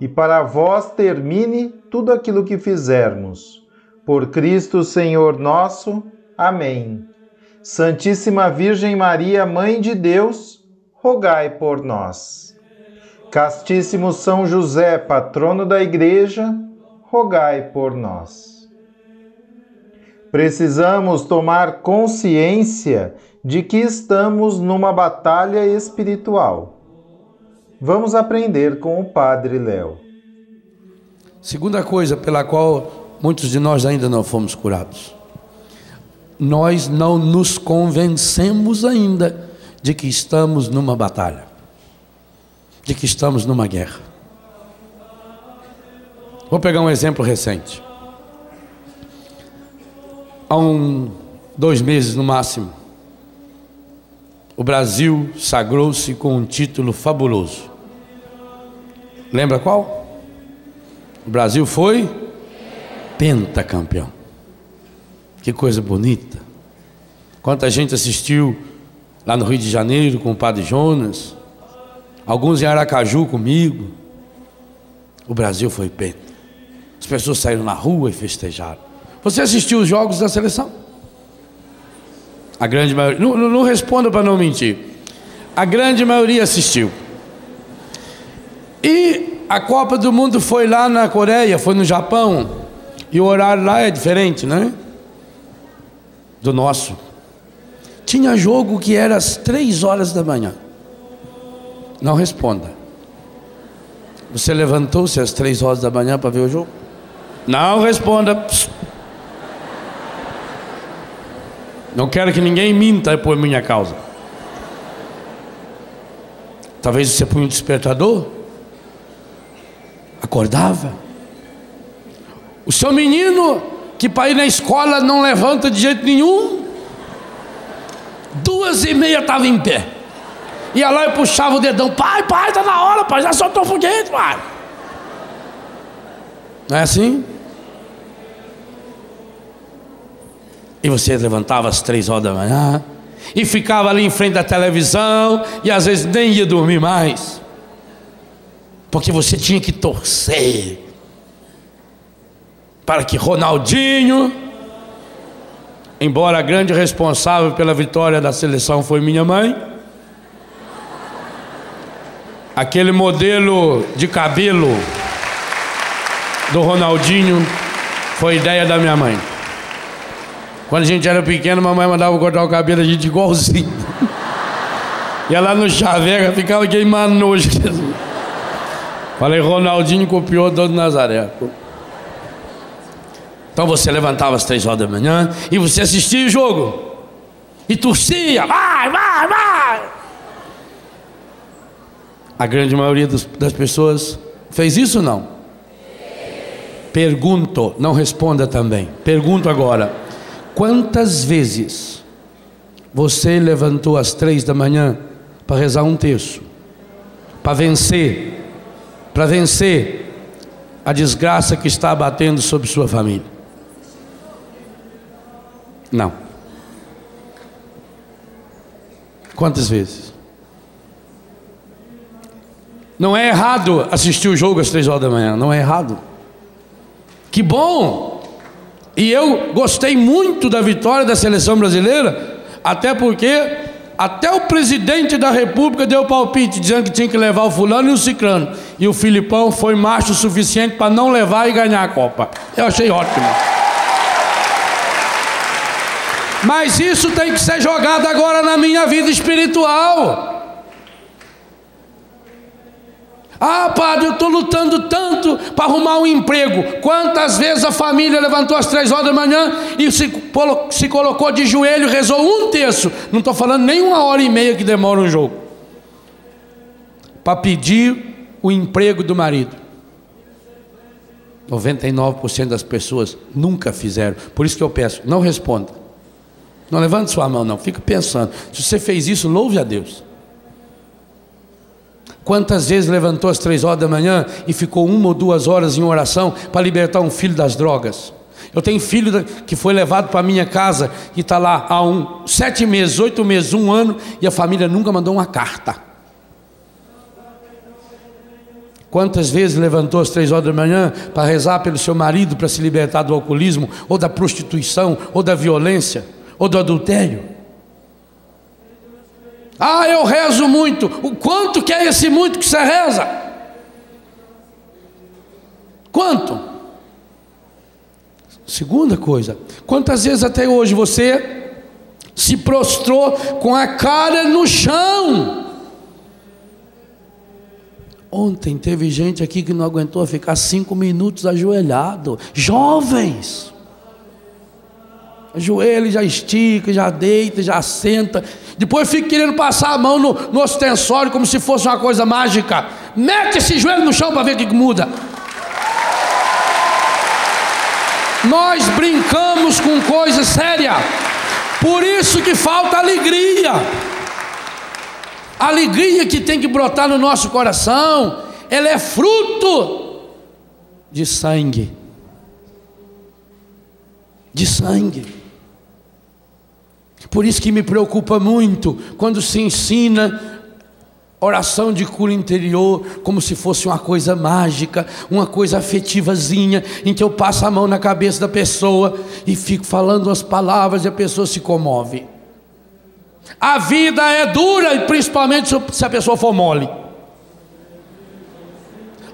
e para vós termine tudo aquilo que fizermos. Por Cristo Senhor nosso. Amém. Santíssima Virgem Maria, Mãe de Deus, rogai por nós. Castíssimo São José, patrono da Igreja, rogai por nós. Precisamos tomar consciência de que estamos numa batalha espiritual Vamos aprender com o Padre Léo. Segunda coisa pela qual muitos de nós ainda não fomos curados. Nós não nos convencemos ainda de que estamos numa batalha, de que estamos numa guerra. Vou pegar um exemplo recente. Há um, dois meses no máximo, o Brasil sagrou-se com um título fabuloso. Lembra qual? O Brasil foi pentacampeão. Que coisa bonita. Quanta gente assistiu lá no Rio de Janeiro com o Padre Jonas. Alguns em Aracaju comigo. O Brasil foi penta. As pessoas saíram na rua e festejaram. Você assistiu os jogos da seleção? A grande maioria. Não, não, não responda para não mentir. A grande maioria assistiu. E a Copa do Mundo foi lá na Coreia, foi no Japão. E o horário lá é diferente, né? Do nosso. Tinha jogo que era às três horas da manhã. Não responda. Você levantou-se às três horas da manhã para ver o jogo? Não responda. Não quero que ninguém minta por minha causa. Talvez você ponha um despertador acordava. O seu menino, que para ir na escola não levanta de jeito nenhum, duas e meia estava em pé. Ia lá e puxava o dedão, pai, pai, está na hora, pai, já soltou o foguete, pai. Não é assim? E você levantava às três horas da manhã e ficava ali em frente da televisão e às vezes nem ia dormir mais porque você tinha que torcer para que Ronaldinho, embora a grande responsável pela vitória da seleção foi minha mãe, aquele modelo de cabelo do Ronaldinho foi ideia da minha mãe. Quando a gente era pequeno, mamãe mandava cortar o cabelo a gente igualzinho. E ela no chaveca ficava queimando nojo. Falei, Ronaldinho copiou do Nazaré. Então você levantava às três horas da manhã e você assistia o jogo. E torcia, vai, vai, vai. A grande maioria das, das pessoas fez isso ou não? Pergunto, não responda também. Pergunto agora: quantas vezes você levantou às três da manhã para rezar um terço, para vencer para vencer a desgraça que está abatendo sobre sua família? Não. Quantas vezes? Não é errado assistir o jogo às três horas da manhã, não é errado. Que bom! E eu gostei muito da vitória da seleção brasileira, até porque até o presidente da república deu palpite, dizendo que tinha que levar o fulano e o ciclano. E o Filipão foi macho o suficiente para não levar e ganhar a Copa. Eu achei ótimo. Mas isso tem que ser jogado agora na minha vida espiritual. Ah, padre, eu estou lutando tanto para arrumar um emprego. Quantas vezes a família levantou às três horas da manhã e se, se colocou de joelho, rezou um terço. Não estou falando nem uma hora e meia que demora um jogo. Para pedir o emprego do marido. 99% das pessoas nunca fizeram. Por isso que eu peço, não responda. Não levante sua mão, não. Fica pensando. Se você fez isso, louve a Deus. Quantas vezes levantou às três horas da manhã e ficou uma ou duas horas em oração para libertar um filho das drogas? Eu tenho filho que foi levado para minha casa e está lá há um, sete meses, oito meses, um ano e a família nunca mandou uma carta. Quantas vezes levantou às três horas da manhã para rezar pelo seu marido para se libertar do alcoolismo, ou da prostituição, ou da violência, ou do adultério? Ah, eu rezo muito. O quanto que é esse muito que você reza? Quanto? Segunda coisa, quantas vezes até hoje você se prostrou com a cara no chão? Ontem teve gente aqui que não aguentou ficar cinco minutos ajoelhado. Jovens. Ajoelha, já estica, já deita, já senta. Depois fica querendo passar a mão no, no ostensório como se fosse uma coisa mágica. Mete esse joelho no chão para ver o que muda. Nós brincamos com coisa séria. Por isso que falta alegria. A alegria que tem que brotar no nosso coração, ela é fruto de sangue. De sangue. Por isso que me preocupa muito quando se ensina oração de cura interior como se fosse uma coisa mágica, uma coisa afetivazinha, em que eu passo a mão na cabeça da pessoa e fico falando as palavras e a pessoa se comove. A vida é dura, principalmente se a pessoa for mole.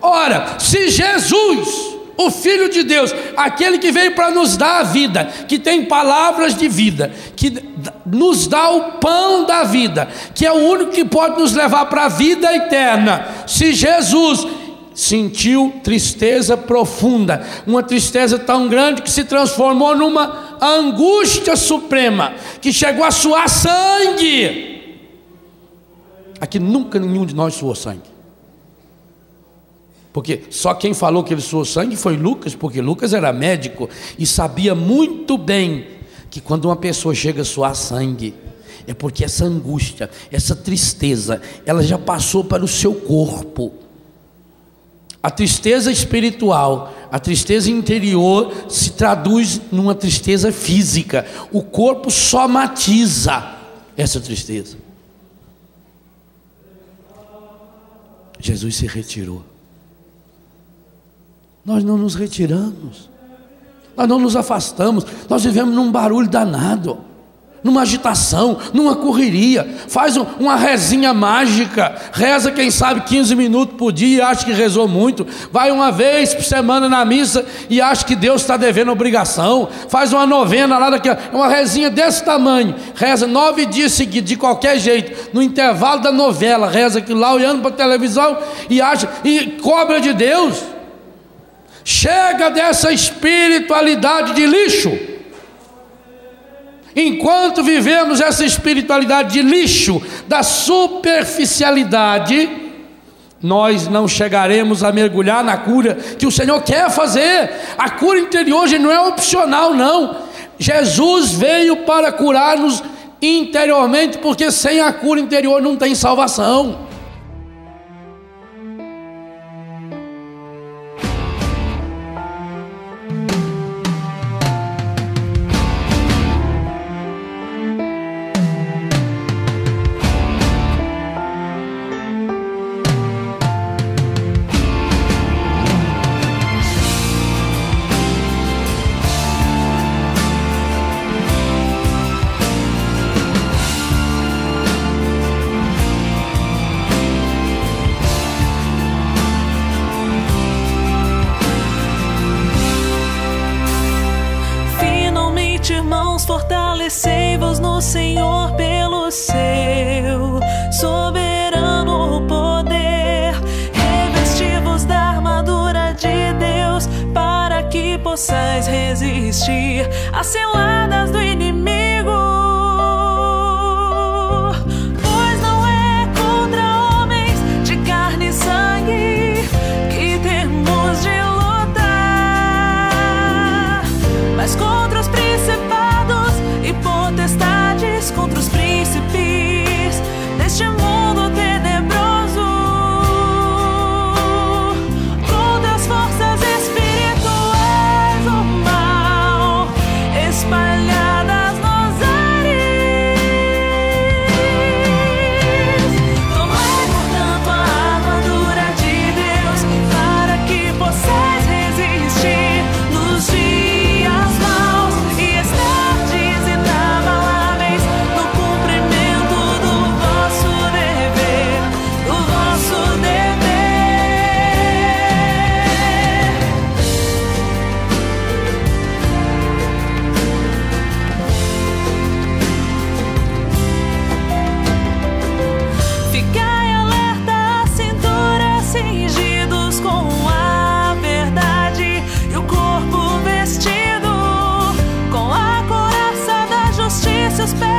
Ora, se Jesus, o Filho de Deus, aquele que veio para nos dar a vida, que tem palavras de vida, que nos dá o pão da vida, que é o único que pode nos levar para a vida eterna, se Jesus sentiu tristeza profunda, uma tristeza tão grande que se transformou numa angústia suprema, que chegou a suar sangue. Aqui nunca nenhum de nós suou sangue. Porque só quem falou que ele suou sangue foi Lucas, porque Lucas era médico e sabia muito bem que quando uma pessoa chega a suar sangue, é porque essa angústia, essa tristeza, ela já passou para o seu corpo. A tristeza espiritual, a tristeza interior se traduz numa tristeza física. O corpo somatiza essa tristeza. Jesus se retirou. Nós não nos retiramos. Nós não nos afastamos. Nós vivemos num barulho danado numa agitação, numa correria, faz uma rezinha mágica, reza quem sabe 15 minutos por dia, acha que rezou muito, vai uma vez por semana na missa e acha que Deus está devendo obrigação, faz uma novena lá daqui, uma rezinha desse tamanho, reza nove dias seguidos, de qualquer jeito, no intervalo da novela, reza aquilo lá, olhando para a televisão e acha, e cobra de Deus. Chega dessa espiritualidade de lixo Enquanto vivemos essa espiritualidade de lixo, da superficialidade, nós não chegaremos a mergulhar na cura que o Senhor quer fazer. A cura interior hoje não é opcional, não. Jesus veio para curar-nos interiormente, porque sem a cura interior não tem salvação. esos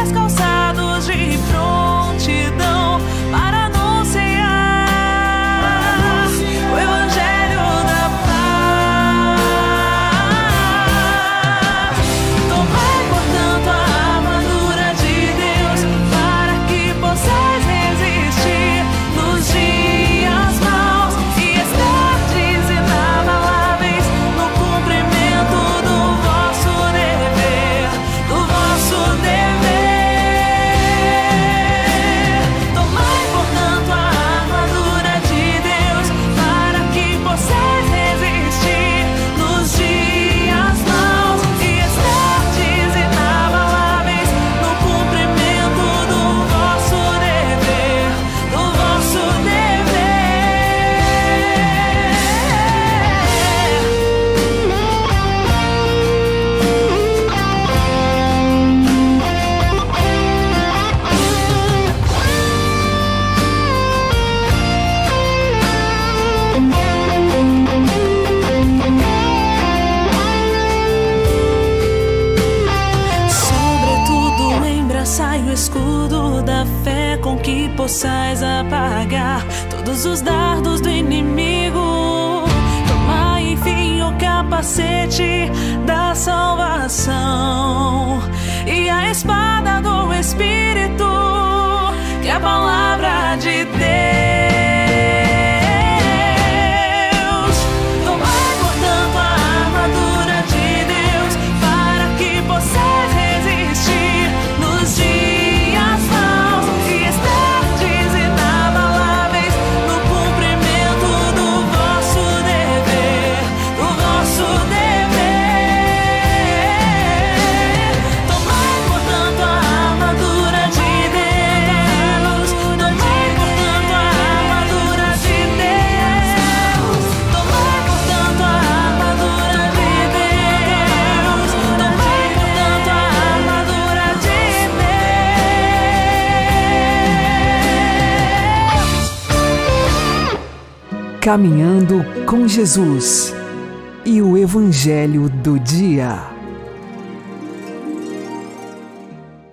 com que possais apagar todos os dardos do inimigo. Toma enfim o capacete da salvação e a espada do Espírito, que é a palavra de Deus. Caminhando com Jesus e o Evangelho do Dia.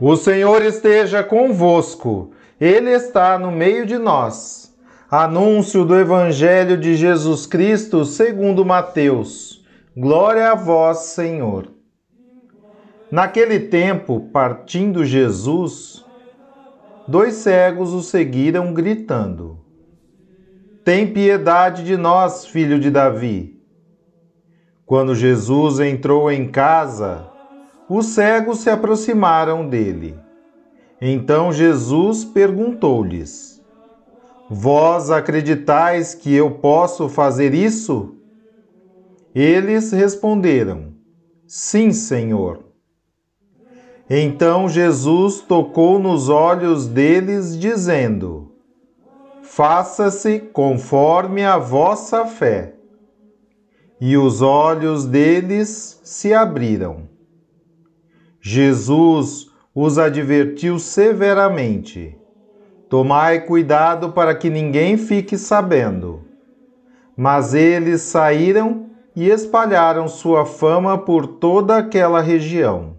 O Senhor esteja convosco, Ele está no meio de nós. Anúncio do Evangelho de Jesus Cristo segundo Mateus. Glória a vós, Senhor. Naquele tempo, partindo Jesus, dois cegos o seguiram gritando. Tem piedade de nós, filho de Davi. Quando Jesus entrou em casa, os cegos se aproximaram dele. Então Jesus perguntou-lhes: Vós acreditais que eu posso fazer isso? Eles responderam: Sim, Senhor. Então Jesus tocou nos olhos deles, dizendo: faça-se conforme a vossa fé. E os olhos deles se abriram. Jesus os advertiu severamente: Tomai cuidado para que ninguém fique sabendo. Mas eles saíram e espalharam sua fama por toda aquela região.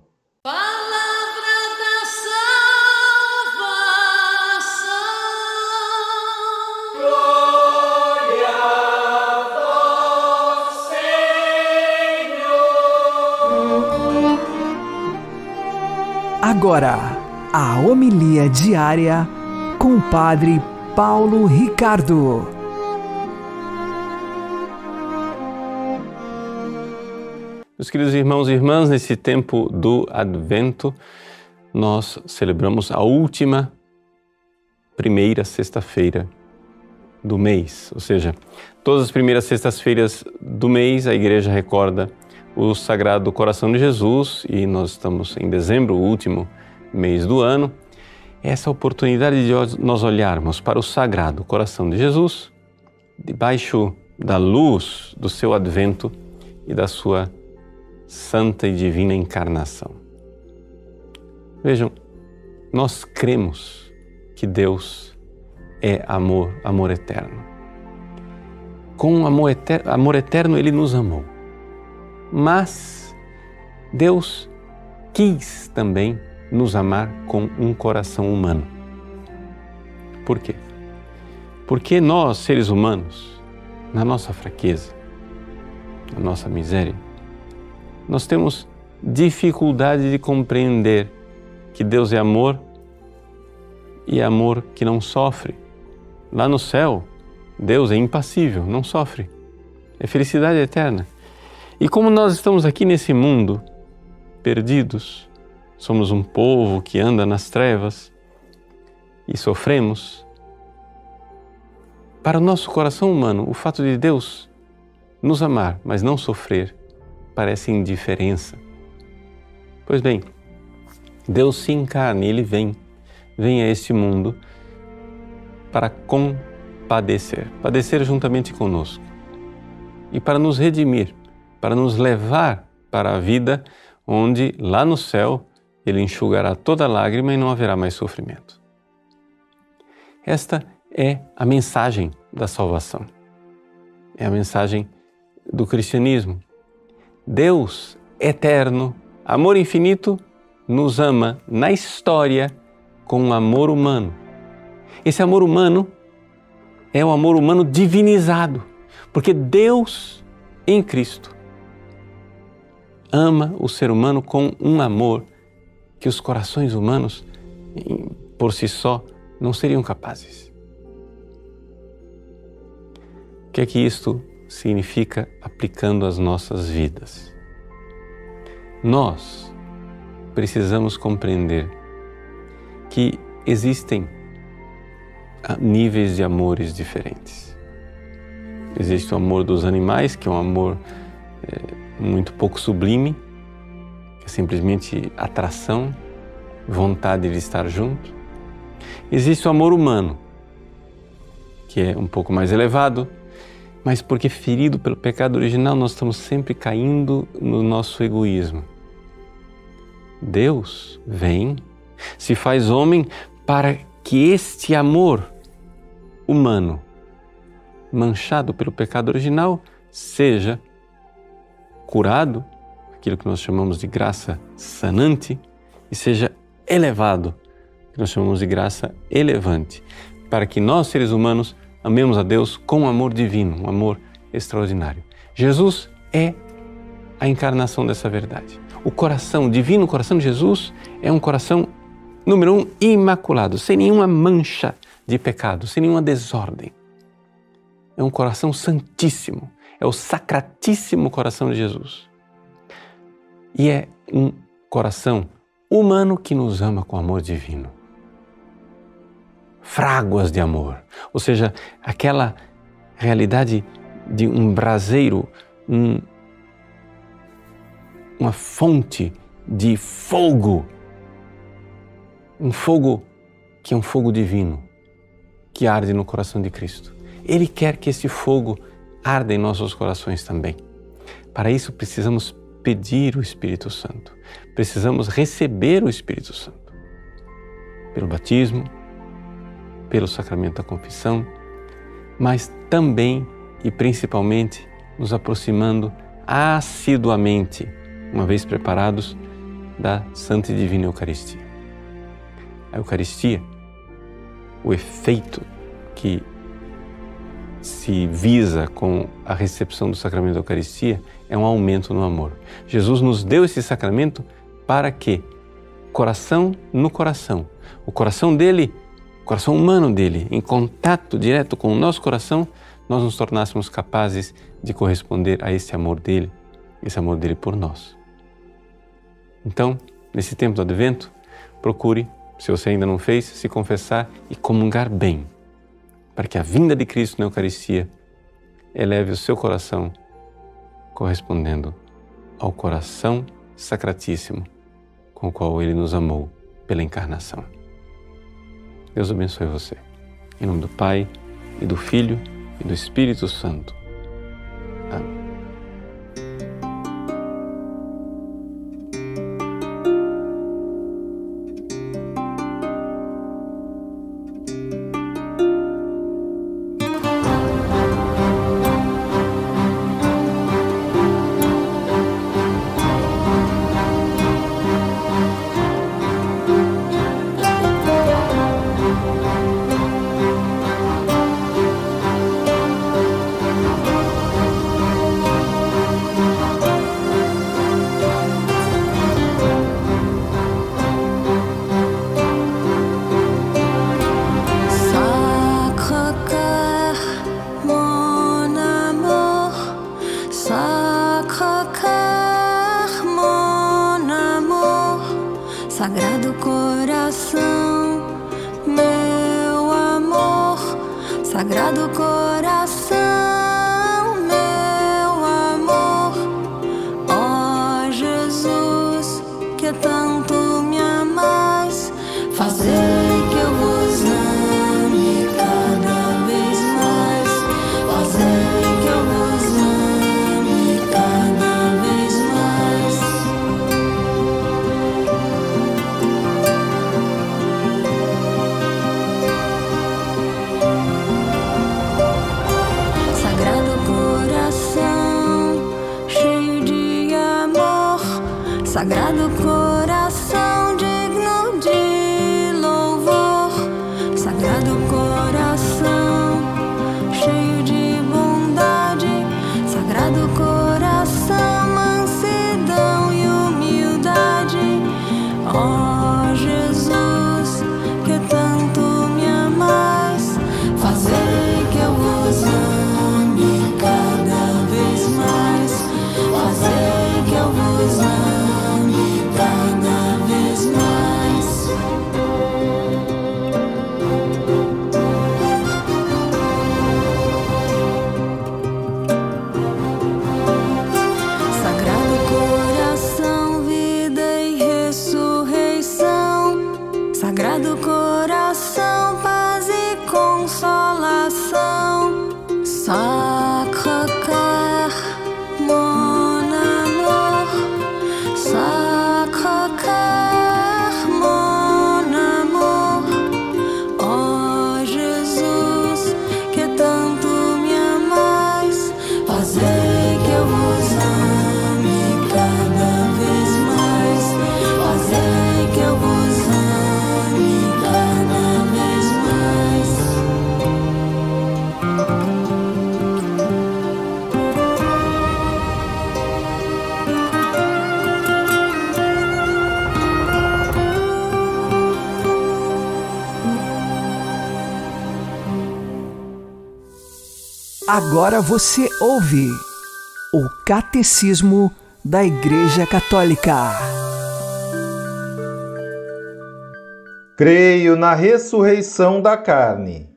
Agora, a homilia diária com o Padre Paulo Ricardo. Meus queridos irmãos e irmãs, nesse tempo do Advento, nós celebramos a última primeira sexta-feira do mês, ou seja, todas as primeiras sextas-feiras do mês a igreja recorda o Sagrado Coração de Jesus e nós estamos em dezembro, o último mês do ano. Essa oportunidade de nós olharmos para o Sagrado Coração de Jesus debaixo da luz do seu advento e da sua santa e divina encarnação. Vejam, nós cremos que Deus é amor, amor eterno. Com amor eterno, amor eterno ele nos amou. Mas Deus quis também nos amar com um coração humano. Por quê? Porque nós, seres humanos, na nossa fraqueza, na nossa miséria, nós temos dificuldade de compreender que Deus é amor e é amor que não sofre. Lá no céu, Deus é impassível, não sofre. É felicidade eterna. E como nós estamos aqui nesse mundo, perdidos, somos um povo que anda nas trevas e sofremos, para o nosso coração humano, o fato de Deus nos amar, mas não sofrer, parece indiferença. Pois bem, Deus se encarna Ele vem, vem a este mundo para compadecer, padecer juntamente conosco e para nos redimir para nos levar para a vida onde, lá no céu, Ele enxugará toda lágrima e não haverá mais sofrimento. Esta é a mensagem da salvação. É a mensagem do cristianismo. Deus eterno, amor infinito, nos ama na história com um amor humano. Esse amor humano é o amor humano divinizado, porque Deus em Cristo ama o ser humano com um amor que os corações humanos, por si só, não seriam capazes. O que é que isto significa aplicando às nossas vidas? Nós precisamos compreender que existem ah, níveis de amores diferentes. Existe o amor dos animais, que é um amor é, muito pouco sublime, que é simplesmente atração, vontade de estar junto. Existe o amor humano, que é um pouco mais elevado, mas porque ferido pelo pecado original, nós estamos sempre caindo no nosso egoísmo. Deus vem, se faz homem para que este amor humano, manchado pelo pecado original, seja curado, aquilo que nós chamamos de graça sanante, e seja elevado, que nós chamamos de graça elevante, para que nós, seres humanos, amemos a Deus com um amor divino, um amor extraordinário. Jesus é a encarnação dessa verdade. O coração, o divino coração de Jesus, é um coração, número um, imaculado, sem nenhuma mancha de pecado, sem nenhuma desordem. É um coração santíssimo, é o sacratíssimo coração de Jesus. E é um coração humano que nos ama com amor divino. Fráguas de amor, ou seja, aquela realidade de um braseiro, um, uma fonte de fogo, um fogo que é um fogo divino, que arde no coração de Cristo. Ele quer que esse fogo arda em nossos corações também. Para isso, precisamos pedir o Espírito Santo, precisamos receber o Espírito Santo pelo batismo, pelo sacramento da confissão, mas também e principalmente nos aproximando assiduamente, uma vez preparados, da Santa e Divina Eucaristia. A Eucaristia, o efeito que se visa com a recepção do sacramento da Eucaristia é um aumento no amor. Jesus nos deu esse sacramento para que, coração no coração, o coração dele, o coração humano dele, em contato direto com o nosso coração, nós nos tornássemos capazes de corresponder a esse amor dele, esse amor dele por nós. Então, nesse tempo do advento, procure, se você ainda não fez, se confessar e comungar bem, para que a vinda de Cristo na Eucaristia eleve o seu coração correspondendo ao coração sacratíssimo com o qual ele nos amou pela encarnação. Deus abençoe você. Em nome do Pai e do Filho e do Espírito Santo. Amém. Agora você ouve o Catecismo da Igreja Católica. Creio na ressurreição da carne.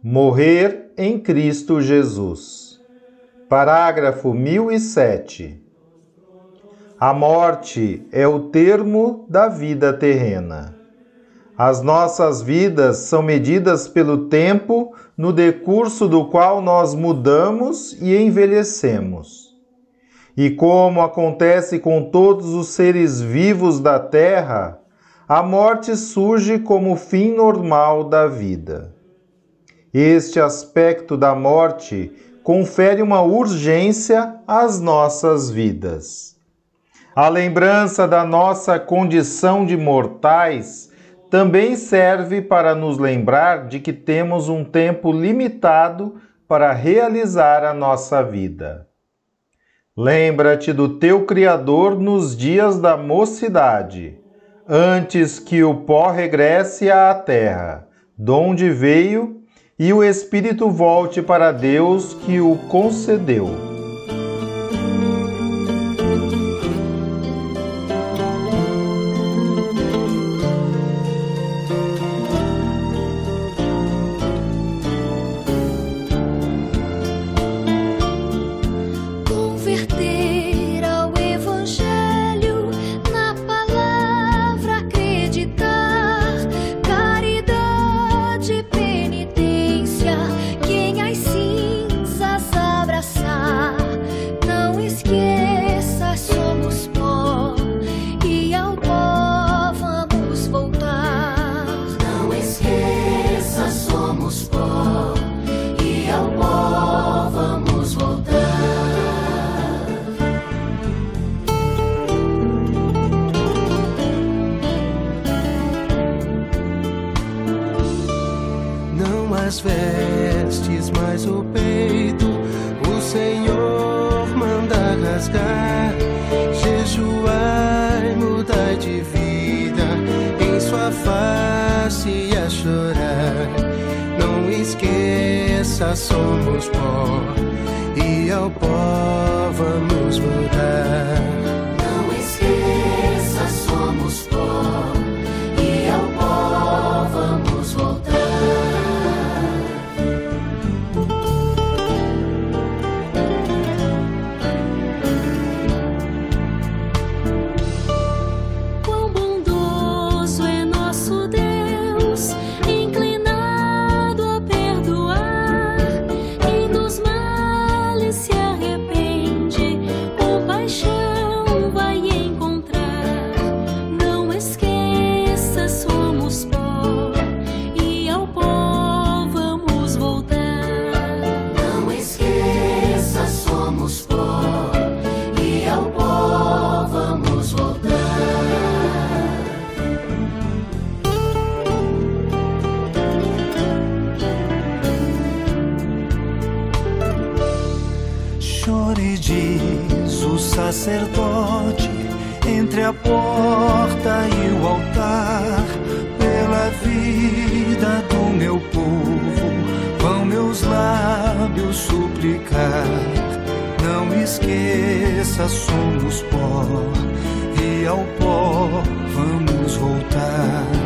Morrer em Cristo Jesus. Parágrafo 1007. A morte é o termo da vida terrena. As nossas vidas são medidas pelo tempo no decurso do qual nós mudamos e envelhecemos. E como acontece com todos os seres vivos da Terra, a morte surge como fim normal da vida. Este aspecto da morte confere uma urgência às nossas vidas. A lembrança da nossa condição de mortais também serve para nos lembrar de que temos um tempo limitado para realizar a nossa vida. Lembra-te do teu Criador nos dias da mocidade, antes que o pó regresse à terra, donde veio, e o Espírito volte para Deus que o concedeu. Pó vamos voltar. Ao pó vamos voltar.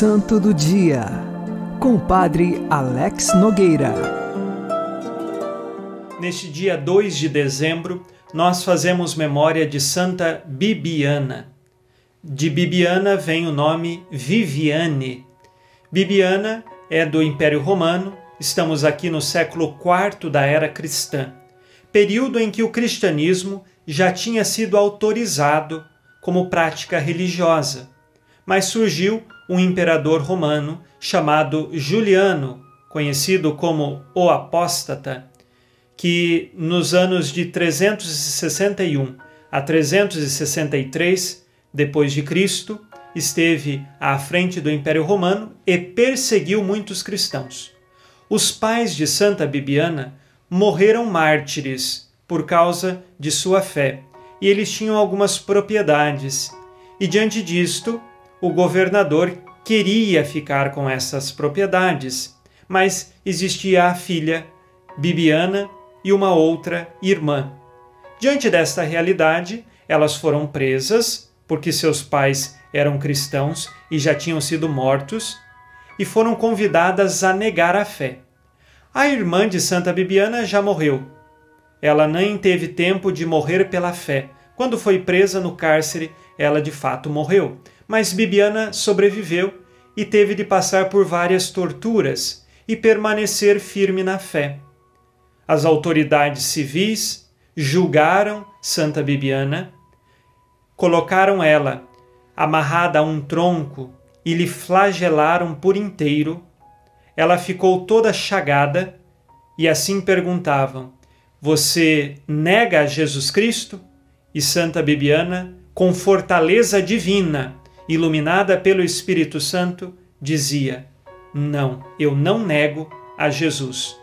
Santo do Dia, com o Padre Alex Nogueira. Neste dia 2 de dezembro, nós fazemos memória de Santa Bibiana. De Bibiana vem o nome Viviane. Bibiana é do Império Romano, estamos aqui no século IV da era cristã, período em que o cristianismo já tinha sido autorizado como prática religiosa, mas surgiu um imperador romano chamado Juliano, conhecido como o Apóstata, que nos anos de 361 a 363 depois de Cristo esteve à frente do Império Romano e perseguiu muitos cristãos. Os pais de Santa Bibiana morreram mártires por causa de sua fé, e eles tinham algumas propriedades. E diante disto, o governador queria ficar com essas propriedades, mas existia a filha Bibiana e uma outra irmã. Diante desta realidade, elas foram presas porque seus pais eram cristãos e já tinham sido mortos e foram convidadas a negar a fé. A irmã de Santa Bibiana já morreu. Ela nem teve tempo de morrer pela fé. Quando foi presa no cárcere, ela de fato morreu. Mas Bibiana sobreviveu e teve de passar por várias torturas e permanecer firme na fé. As autoridades civis julgaram Santa Bibiana, colocaram ela amarrada a um tronco e lhe flagelaram por inteiro. Ela ficou toda chagada e assim perguntavam: Você nega a Jesus Cristo? E Santa Bibiana, com fortaleza divina, iluminada pelo Espírito Santo, dizia: Não, eu não nego a Jesus.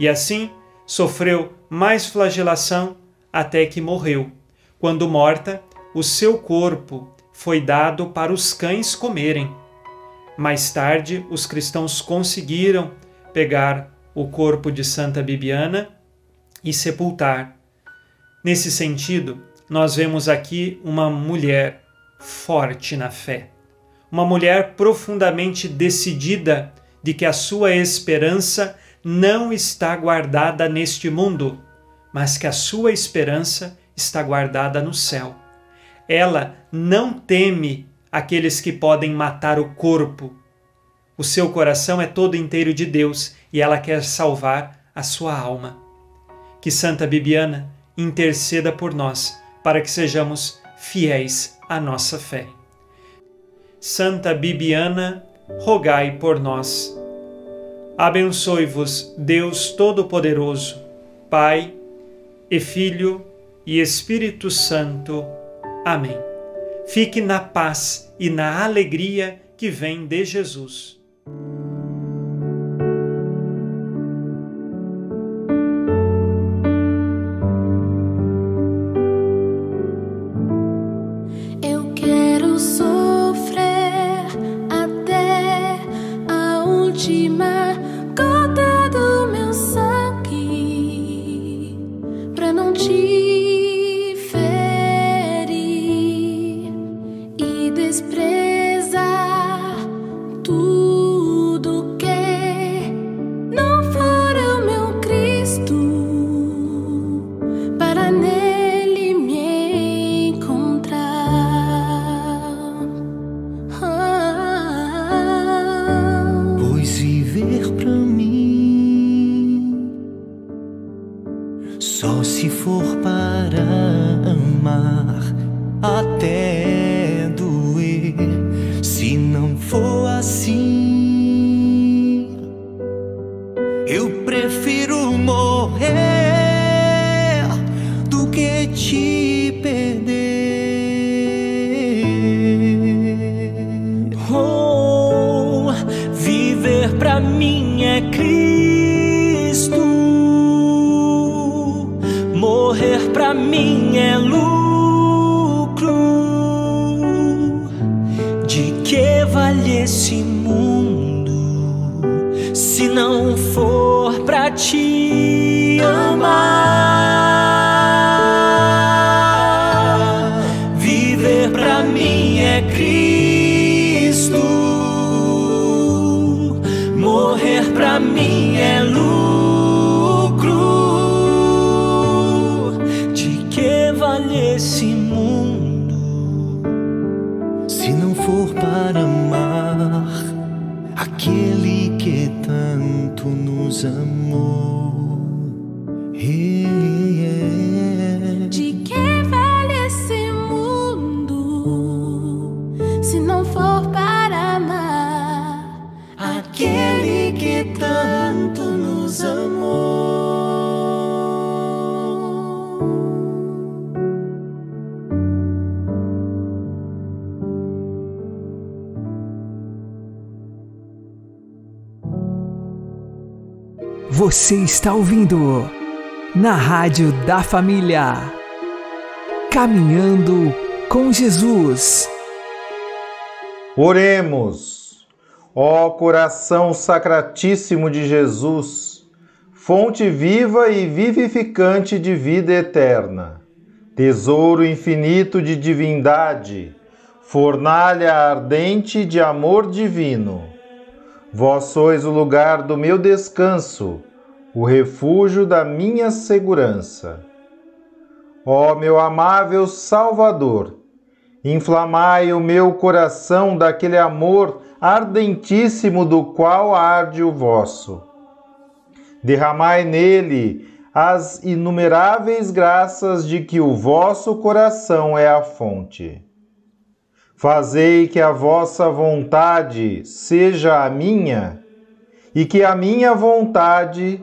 E assim sofreu mais flagelação até que morreu. Quando morta, o seu corpo foi dado para os cães comerem. Mais tarde, os cristãos conseguiram pegar o corpo de Santa Bibiana e sepultar. Nesse sentido, nós vemos aqui uma mulher forte na fé, uma mulher profundamente decidida de que a sua esperança não está guardada neste mundo, mas que a sua esperança está guardada no céu. Ela não teme aqueles que podem matar o corpo. O seu coração é todo inteiro de Deus e ela quer salvar a sua alma. Que Santa Bibiana interceda por nós para que sejamos fiéis à nossa fé. Santa Bibiana, rogai por nós. Abençoe-vos Deus Todo-Poderoso, Pai e Filho e Espírito Santo. Amém. Fique na paz e na alegria que vem de Jesus. Nos amou? Yeah. Você está ouvindo na Rádio da Família. Caminhando com Jesus. Oremos, ó coração sacratíssimo de Jesus, fonte viva e vivificante de vida eterna, tesouro infinito de divindade, fornalha ardente de amor divino. Vós sois o lugar do meu descanso, o refúgio da minha segurança. Ó meu amável Salvador, inflamai o meu coração daquele amor ardentíssimo do qual arde o vosso. Derramai nele as inumeráveis graças de que o vosso coração é a fonte. Fazei que a vossa vontade seja a minha e que a minha vontade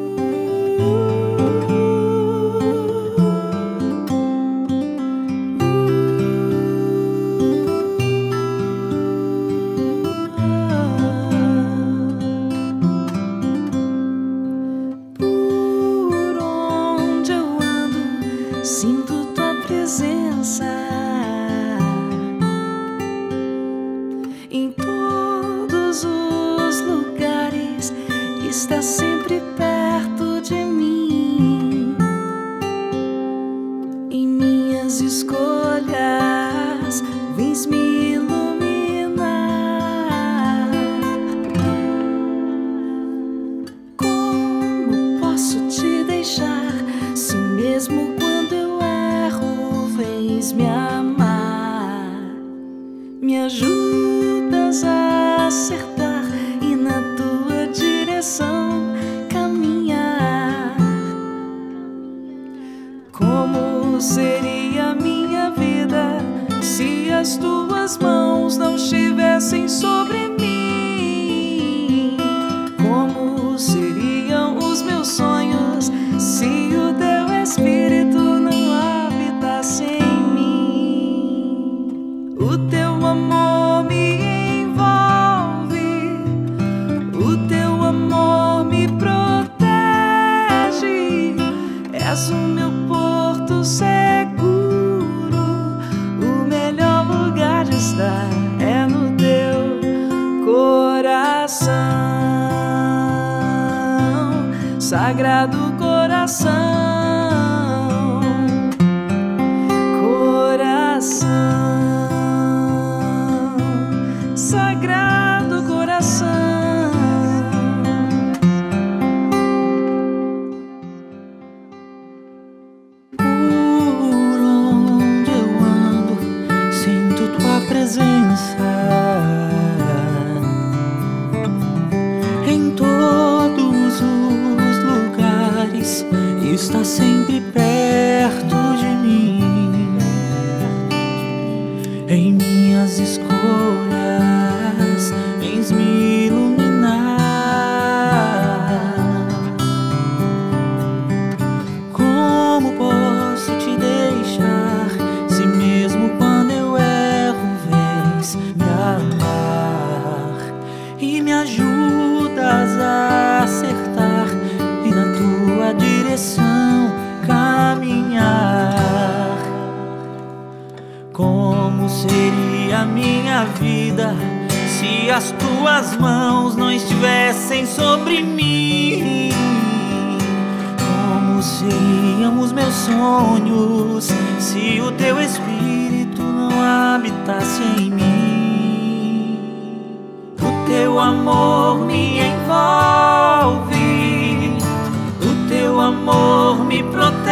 amor me protege.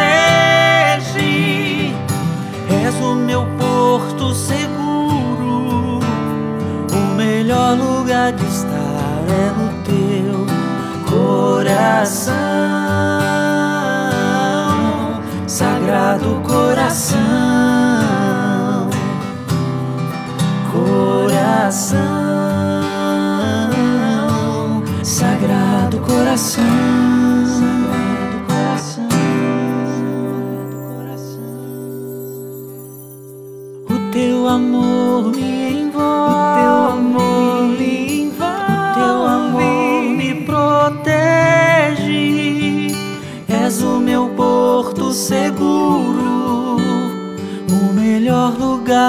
És o meu porto seguro, o melhor lugar de estar é no teu coração, sagrado coração, coração, sagrado coração.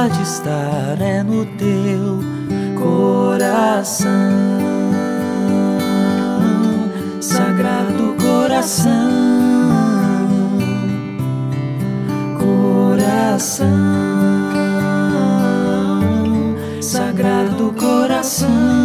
lugar de estar é no teu coração, sagrado coração, coração, sagrado coração.